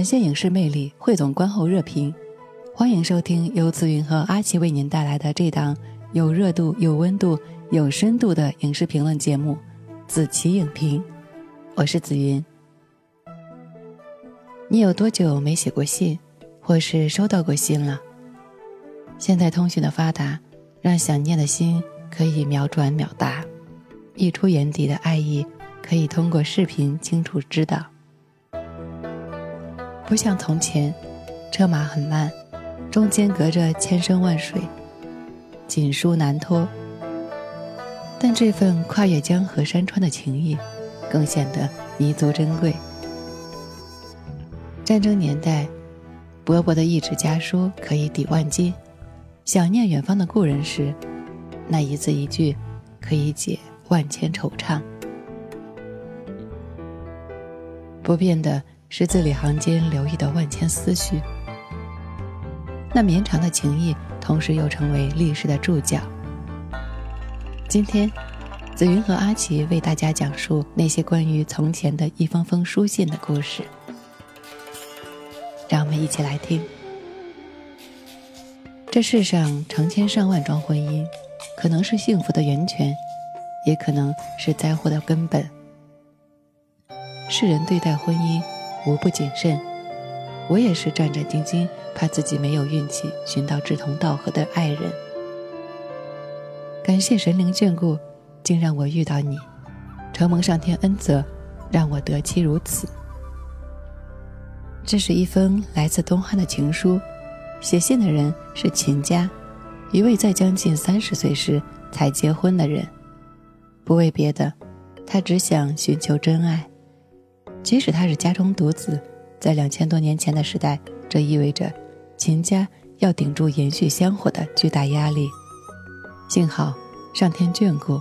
展现影视魅力，汇总观后热评。欢迎收听由紫云和阿奇为您带来的这档有热度、有温度、有深度的影视评论节目《子琪影评》。我是紫云。你有多久没写过信，或是收到过信了？现在通讯的发达，让想念的心可以秒转秒达，溢出眼底的爱意可以通过视频清楚知道。不像从前，车马很慢，中间隔着千山万水，锦书难托。但这份跨越江河山川的情谊，更显得弥足珍贵。战争年代，薄薄的一纸家书可以抵万金；想念远方的故人时，那一字一句可以解万千惆怅。不变的。是字里行间留意的万千思绪，那绵长的情谊，同时又成为历史的注脚。今天，紫云和阿奇为大家讲述那些关于从前的一封封书信的故事，让我们一起来听。这世上成千上万桩婚姻，可能是幸福的源泉，也可能是灾祸的根本。世人对待婚姻。无不谨慎，我也是战战兢兢，怕自己没有运气寻到志同道合的爱人。感谢神灵眷顾，竟让我遇到你，承蒙上天恩泽，让我得妻如此。这是一封来自东汉的情书，写信的人是秦家，一位在将近三十岁时才结婚的人。不为别的，他只想寻求真爱。即使他是家中独子，在两千多年前的时代，这意味着秦家要顶住延续香火的巨大压力。幸好上天眷顾，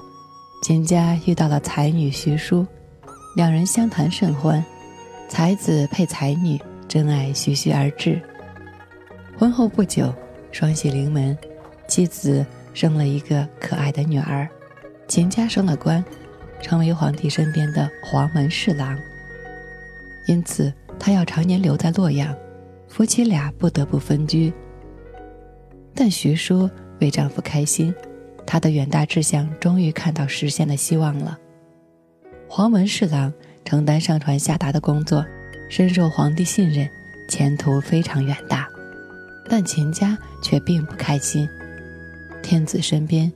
秦家遇到了才女徐淑，两人相谈甚欢，才子配才女，真爱徐徐而至。婚后不久，双喜临门，妻子生了一个可爱的女儿，秦家升了官，成为皇帝身边的黄门侍郎。因此，他要常年留在洛阳，夫妻俩不得不分居。但徐淑为丈夫开心，她的远大志向终于看到实现的希望了。黄门侍郎承担上传下达的工作，深受皇帝信任，前途非常远大。但秦家却并不开心，天子身边，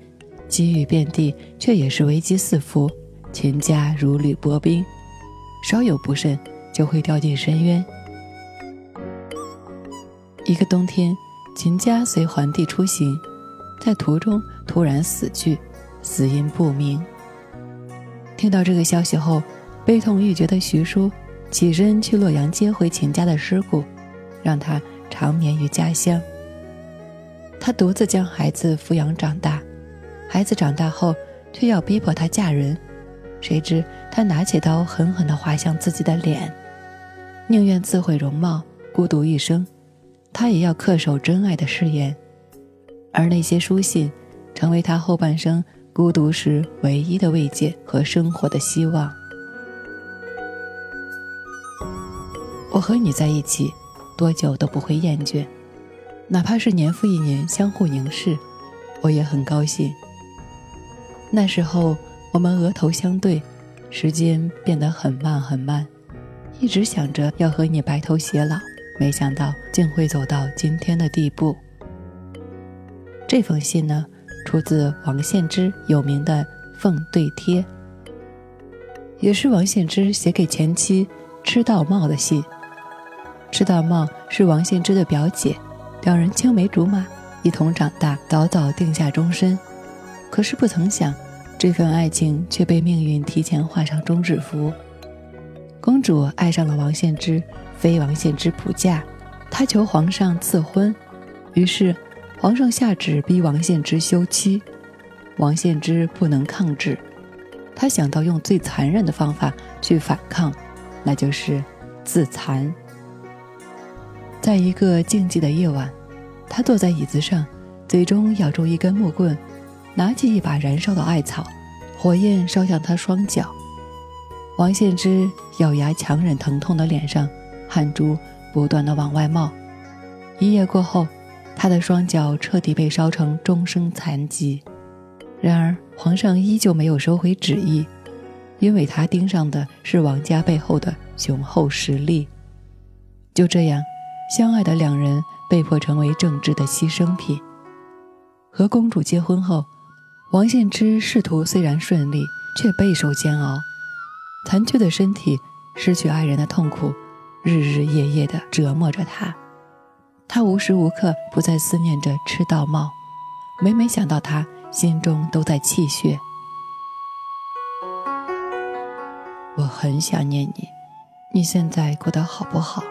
机遇遍地，却也是危机四伏。秦家如履薄冰，稍有不慎。就会掉进深渊。一个冬天，秦家随皇帝出行，在途中突然死去，死因不明。听到这个消息后，悲痛欲绝的徐叔起身去洛阳接回秦家的尸骨，让他长眠于家乡。他独自将孩子抚养长大，孩子长大后却要逼迫他嫁人，谁知他拿起刀狠狠地划向自己的脸。宁愿自毁容貌，孤独一生，他也要恪守真爱的誓言。而那些书信，成为他后半生孤独时唯一的慰藉和生活的希望。我和你在一起，多久都不会厌倦，哪怕是年复一年相互凝视，我也很高兴。那时候我们额头相对，时间变得很慢很慢。一直想着要和你白头偕老，没想到竟会走到今天的地步。这封信呢，出自王献之有名的《奉对帖》，也是王献之写给前妻赤道茂的信。赤道茂是王献之的表姐，两人青梅竹马，一同长大，早早定下终身。可是不曾想，这份爱情却被命运提前画上终止符。公主爱上了王献之，非王献之不嫁。她求皇上赐婚，于是皇上下旨逼王献之休妻。王献之不能抗旨，他想到用最残忍的方法去反抗，那就是自残。在一个静寂的夜晚，他坐在椅子上，嘴中咬住一根木棍。拿起一把燃烧的艾草，火焰烧向他双脚。王献之咬牙强忍疼痛的脸上，汗珠不断的往外冒。一夜过后，他的双脚彻底被烧成终生残疾。然而，皇上依旧没有收回旨意，因为他盯上的是王家背后的雄厚实力。就这样，相爱的两人被迫成为政治的牺牲品。和公主结婚后。王献之仕途虽然顺利，却备受煎熬。残缺的身体，失去爱人的痛苦，日日夜夜地折磨着他。他无时无刻不在思念着赤道茂，每每想到他，心中都在泣血。我很想念你，你现在过得好不好？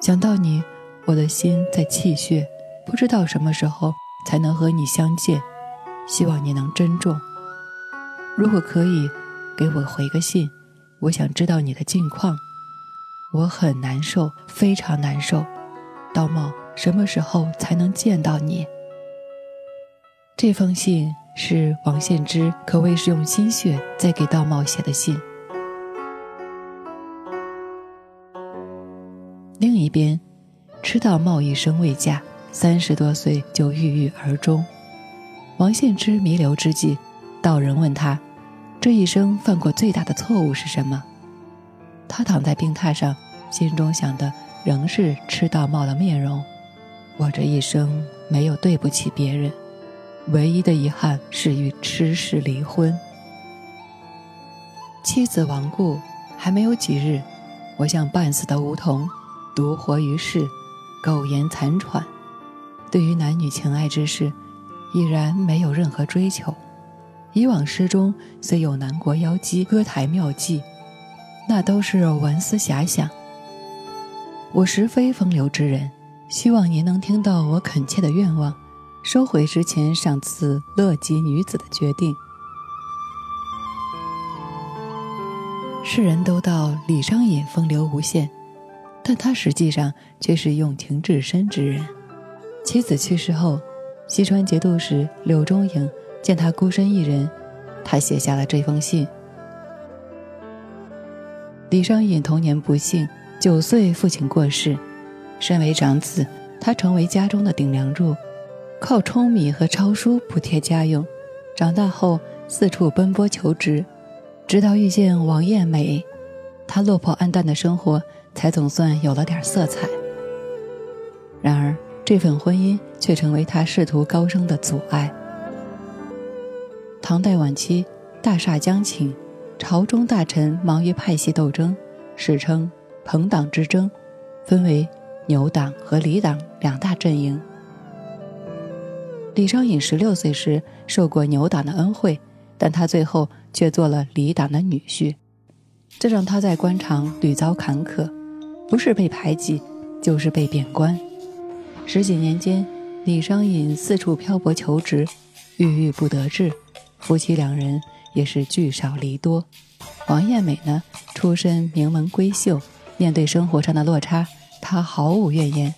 想到你，我的心在泣血，不知道什么时候才能和你相见。希望你能珍重。如果可以，给我回个信，我想知道你的近况。我很难受，非常难受。道茂，什么时候才能见到你？这封信是王献之，可谓是用心血在给道茂写的信。另一边，吃道茂一生未嫁，三十多岁就郁郁而终。王献之弥留之际，道人问他：“这一生犯过最大的错误是什么？”他躺在病榻上，心中想的仍是吃道茂的面容。我这一生没有对不起别人，唯一的遗憾是与痴氏离婚。妻子亡故还没有几日，我像半死的梧桐，独活于世，苟延残喘。对于男女情爱之事。已然没有任何追求。以往诗中虽有南国妖姬、歌台妙计，那都是文思遐想。我实非风流之人，希望您能听到我恳切的愿望，收回之前赏赐乐极女子的决定。世人都道李商隐风流无限，但他实际上却是用情至深之人。妻子去世后。西川节度使柳中颍见他孤身一人，他写下了这封信。李商隐童年不幸，九岁父亲过世，身为长子，他成为家中的顶梁柱，靠舂米和抄书补贴家用。长大后四处奔波求职，直到遇见王艳美，他落魄黯淡的生活才总算有了点色彩。然而。这份婚姻却成为他仕途高升的阻碍。唐代晚期，大厦将倾，朝中大臣忙于派系斗争，史称朋党之争，分为牛党和李党两大阵营。李商隐十六岁时受过牛党的恩惠，但他最后却做了李党的女婿，这让他在官场屡遭坎坷，不是被排挤，就是被贬官。十几年间，李商隐四处漂泊求职，郁郁不得志。夫妻两人也是聚少离多。王艳美呢，出身名门闺秀，面对生活上的落差，她毫无怨言，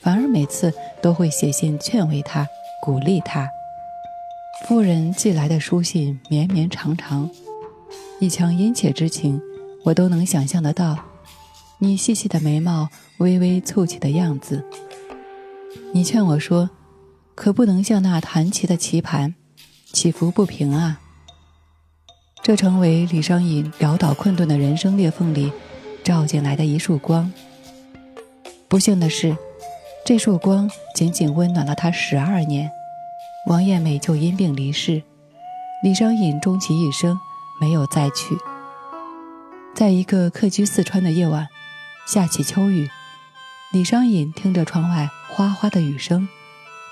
反而每次都会写信劝慰她，鼓励她。夫人寄来的书信绵绵长长，一腔殷切之情，我都能想象得到。你细细的眉毛微微蹙起的样子。你劝我说：“可不能像那弹棋的棋盘，起伏不平啊。”这成为李商隐潦倒困顿的人生裂缝里照进来的一束光。不幸的是，这束光仅仅温暖了他十二年，王艳美就因病离世。李商隐终其一生没有再娶。在一个客居四川的夜晚，下起秋雨，李商隐听着窗外。哗哗的雨声，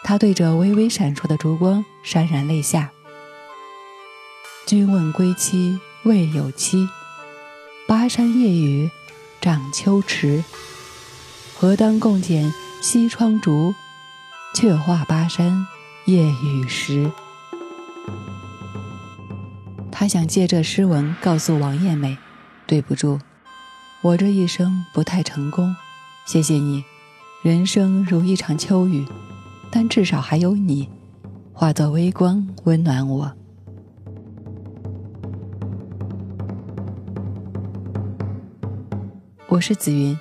他对着微微闪烁的烛光潸然泪下。君问归期未有期。巴山夜雨涨秋池。何当共剪西窗烛，却话巴山夜雨时。他想借这诗文告诉王艳美：“对不住，我这一生不太成功。谢谢你，人生如一场秋雨，但至少还有你，化作微光温暖我。”我是紫云。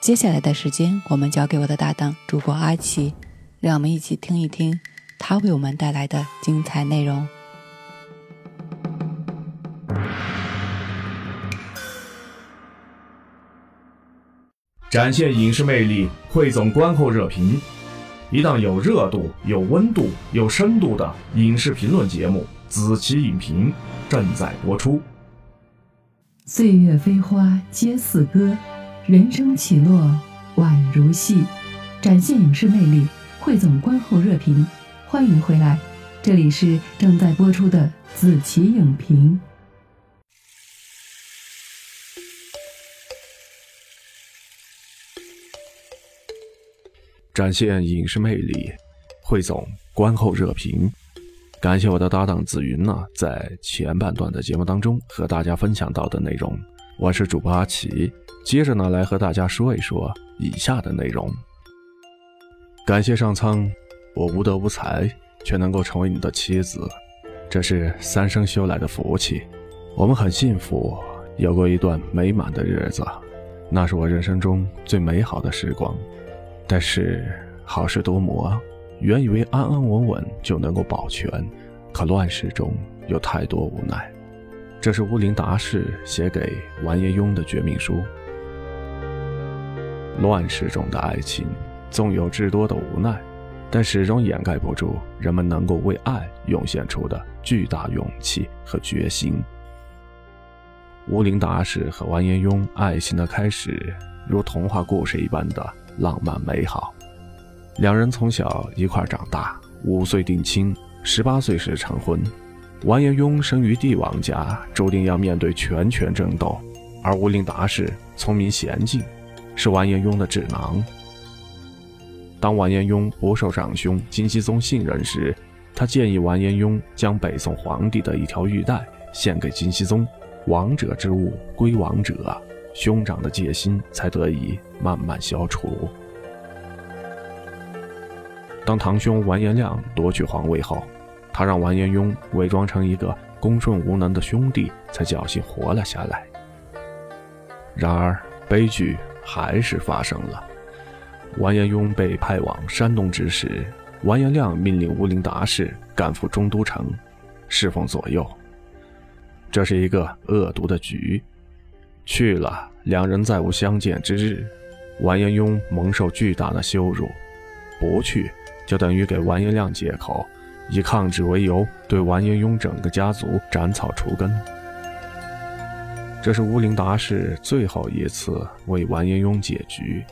接下来的时间，我们交给我的搭档主播阿奇，让我们一起听一听他为我们带来的精彩内容。展现影视魅力，汇总观后热评，一档有热度、有温度、有深度的影视评论节目《子期影评》正在播出。岁月飞花皆似歌。人生起落宛如戏，展现影视魅力，汇总观后热评。欢迎回来，这里是正在播出的子琪影评。展现影视魅力，汇总观后热评。感谢我的搭档紫云呢，在前半段的节目当中和大家分享到的内容。我是主播阿奇。接着呢，来和大家说一说以下的内容。感谢上苍，我无德无才，却能够成为你的妻子，这是三生修来的福气。我们很幸福，有过一段美满的日子，那是我人生中最美好的时光。但是好事多磨，原以为安安稳稳就能够保全，可乱世中有太多无奈。这是乌林达士写给完颜雍的绝命书。乱世中的爱情，纵有至多的无奈，但始终掩盖不住人们能够为爱涌现出的巨大勇气和决心。乌林达士和完颜雍爱情的开始，如童话故事一般的浪漫美好。两人从小一块长大，五岁定亲，十八岁时成婚。完颜雍生于帝王家，注定要面对权权争斗，而乌林达是聪明娴静。是完颜雍的智囊。当完颜雍不受长兄金熙宗信任时，他建议完颜雍将北宋皇帝的一条玉带献给金熙宗，王者之物归王者，兄长的戒心才得以慢慢消除。当堂兄完颜亮夺取皇位后，他让完颜雍伪装成一个恭顺无能的兄弟，才侥幸活了下来。然而悲剧。还是发生了。完颜雍被派往山东之时，完颜亮命令乌林达士赶赴中都城，侍奉左右。这是一个恶毒的局。去了，两人再无相见之日。完颜雍蒙受巨大的羞辱；不去，就等于给完颜亮借口，以抗旨为由，对完颜雍整个家族斩草除根。这是乌林达氏最后一次为完颜雍解局，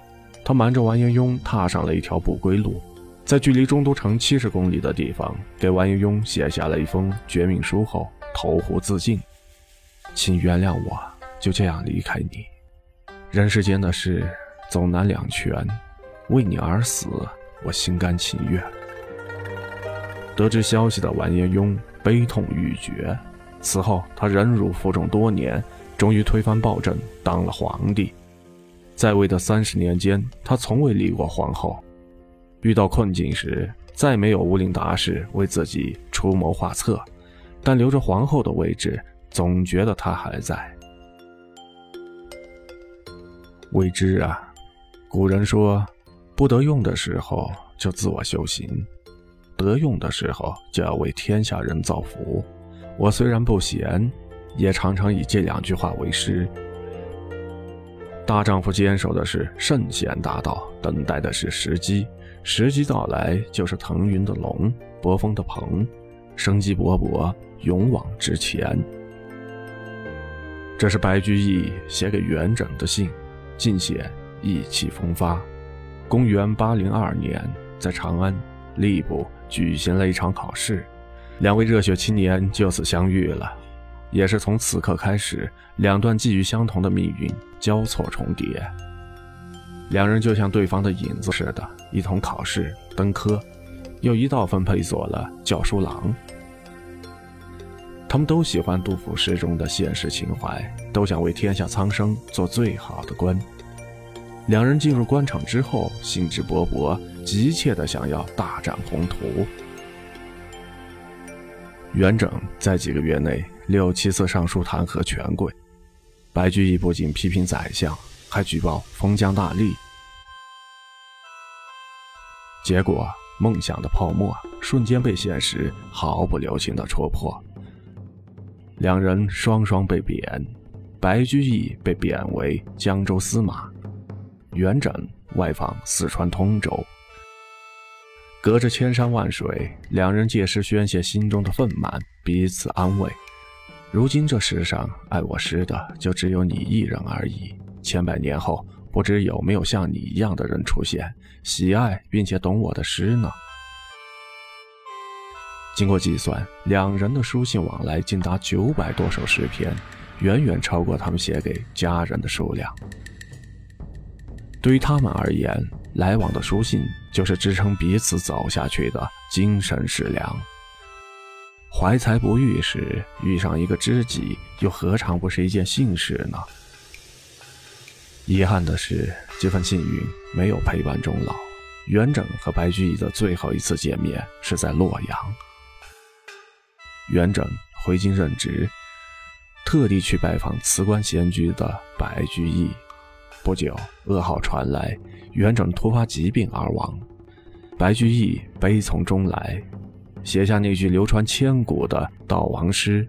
他瞒着完颜雍踏上了一条不归路，在距离中都城七十公里的地方，给完颜雍写下了一封绝命书后投湖自尽。请原谅我，就这样离开你。人世间的事总难两全，为你而死，我心甘情愿。得知消息的完颜雍悲痛欲绝，此后他忍辱负重多年。终于推翻暴政，当了皇帝。在位的三十年间，他从未离过皇后。遇到困境时，再没有乌林达士为自己出谋划策，但留着皇后的位置，总觉得她还在。未知啊，古人说，不得用的时候就自我修行，得用的时候就要为天下人造福。我虽然不贤。也常常以这两句话为师。大丈夫坚守的是圣贤大道，等待的是时机，时机到来就是腾云的龙，搏风的鹏，生机勃勃，勇往直前。这是白居易写给元稹的信，尽显意气风发。公元八零二年，在长安，吏部举行了一场考试，两位热血青年就此相遇了。也是从此刻开始，两段际遇相同的命运交错重叠。两人就像对方的影子似的，一同考试登科，又一道分配做了教书郎。他们都喜欢杜甫诗中的现实情怀，都想为天下苍生做最好的官。两人进入官场之后，兴致勃勃，急切地想要大展宏图。元稹在几个月内六七次上书弹劾权贵，白居易不仅批评宰相，还举报封疆大吏。结果，梦想的泡沫瞬间被现实毫不留情地戳破。两人双双被贬，白居易被贬为江州司马，元稹外放四川通州。隔着千山万水，两人借诗宣泄心中的愤懑，彼此安慰。如今这世上爱我诗的就只有你一人而已。千百年后，不知有没有像你一样的人出现，喜爱并且懂我的诗呢？经过计算，两人的书信往来竟达九百多首诗篇，远远超过他们写给家人的数量。对于他们而言，来往的书信就是支撑彼此走下去的精神食粮。怀才不遇时遇上一个知己，又何尝不是一件幸事呢？遗憾的是，这份幸运没有陪伴终老。元稹和白居易的最后一次见面是在洛阳。元稹回京任职，特地去拜访辞官闲居的白居易。不久，噩耗传来，元稹突发疾病而亡。白居易悲从中来，写下那句流传千古的悼亡诗：“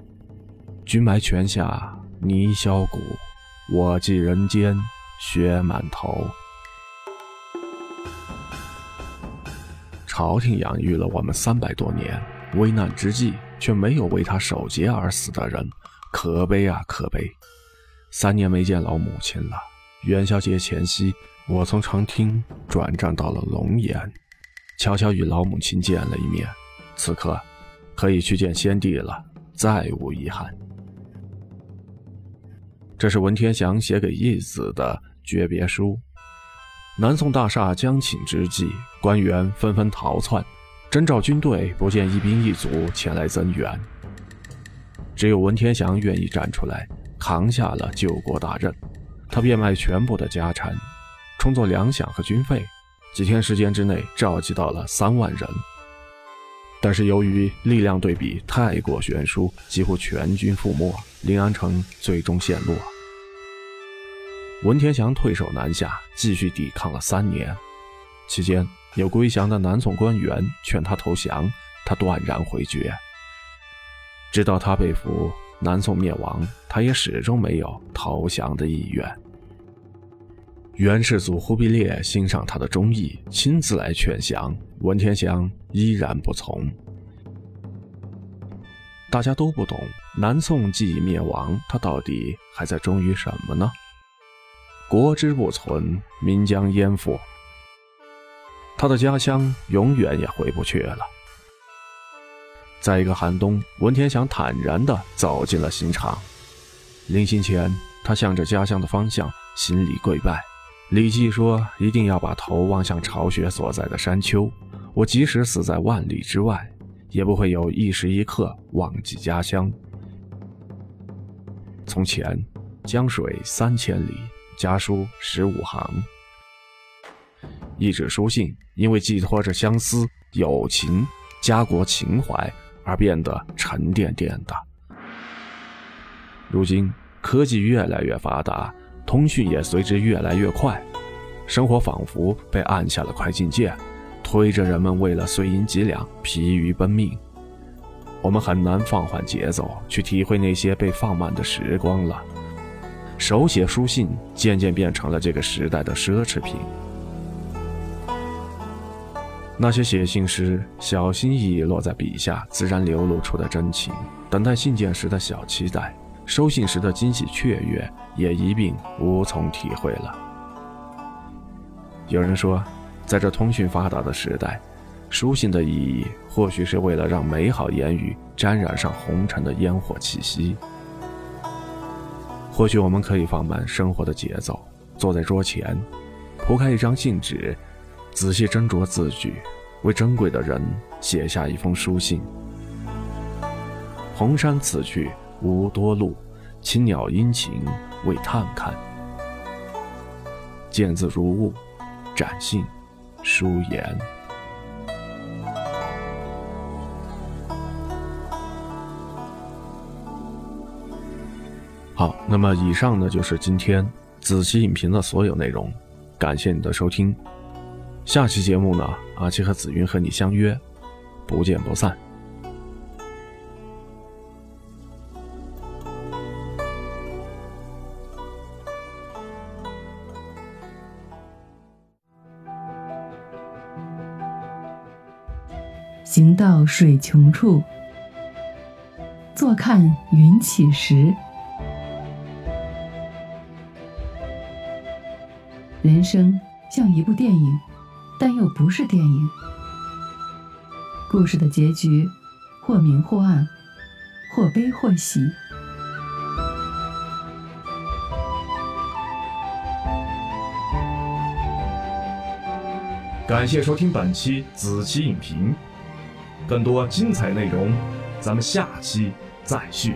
君埋泉下泥销骨，我寄人间血满头。”朝廷养育了我们三百多年，危难之际却没有为他守节而死的人，可悲啊，可悲！三年没见老母亲了。元宵节前夕，我从长汀转战到了龙岩，悄悄与老母亲见了一面。此刻，可以去见先帝了，再无遗憾。这是文天祥写给义子的诀别书。南宋大厦将倾之际，官员纷纷逃窜，征召军队不见一兵一卒前来增援，只有文天祥愿意站出来，扛下了救国大任。他变卖全部的家产，充作粮饷和军费，几天时间之内召集到了三万人。但是由于力量对比太过悬殊，几乎全军覆没，临安城最终陷落。文天祥退守南下，继续抵抗了三年，期间有归降的南宋官员劝他投降，他断然回绝。直到他被俘。南宋灭亡，他也始终没有投降的意愿。元世祖忽必烈欣赏他的忠义，亲自来劝降，文天祥依然不从。大家都不懂，南宋既已灭亡，他到底还在忠于什么呢？国之不存，民将焉附？他的家乡永远也回不去了。在一个寒冬，文天祥坦然地走进了刑场。临行前，他向着家乡的方向行礼跪拜。李记说：“一定要把头望向巢穴所在的山丘。我即使死在万里之外，也不会有一时一刻忘记家乡。”从前，江水三千里，家书十五行。一纸书信，因为寄托着相思、友情、家国情怀。而变得沉甸甸的。如今科技越来越发达，通讯也随之越来越快，生活仿佛被按下了快进键，推着人们为了碎银几两疲于奔命。我们很难放缓节奏去体会那些被放慢的时光了。手写书信渐渐变成了这个时代的奢侈品。那些写信时小心翼翼落在笔下，自然流露出的真情；等待信件时的小期待，收信时的惊喜雀跃，也一并无从体会了。有人说，在这通讯发达的时代，书信的意义或许是为了让美好言语沾染上红尘的烟火气息，或许我们可以放慢生活的节奏，坐在桌前，铺开一张信纸，仔细斟酌字句，为珍贵的人写下一封书信。红山此去无多路，青鸟殷勤为探看。见字如晤，展信，书言。好，那么以上呢就是今天子期影评的所有内容，感谢你的收听。下期节目呢，阿七和紫云和你相约，不见不散。行到水穷处，坐看云起时。人生像一部电影，但又不是电影。故事的结局，或明或暗，或悲或喜。感谢收听本期子期影评，更多精彩内容，咱们下期再续。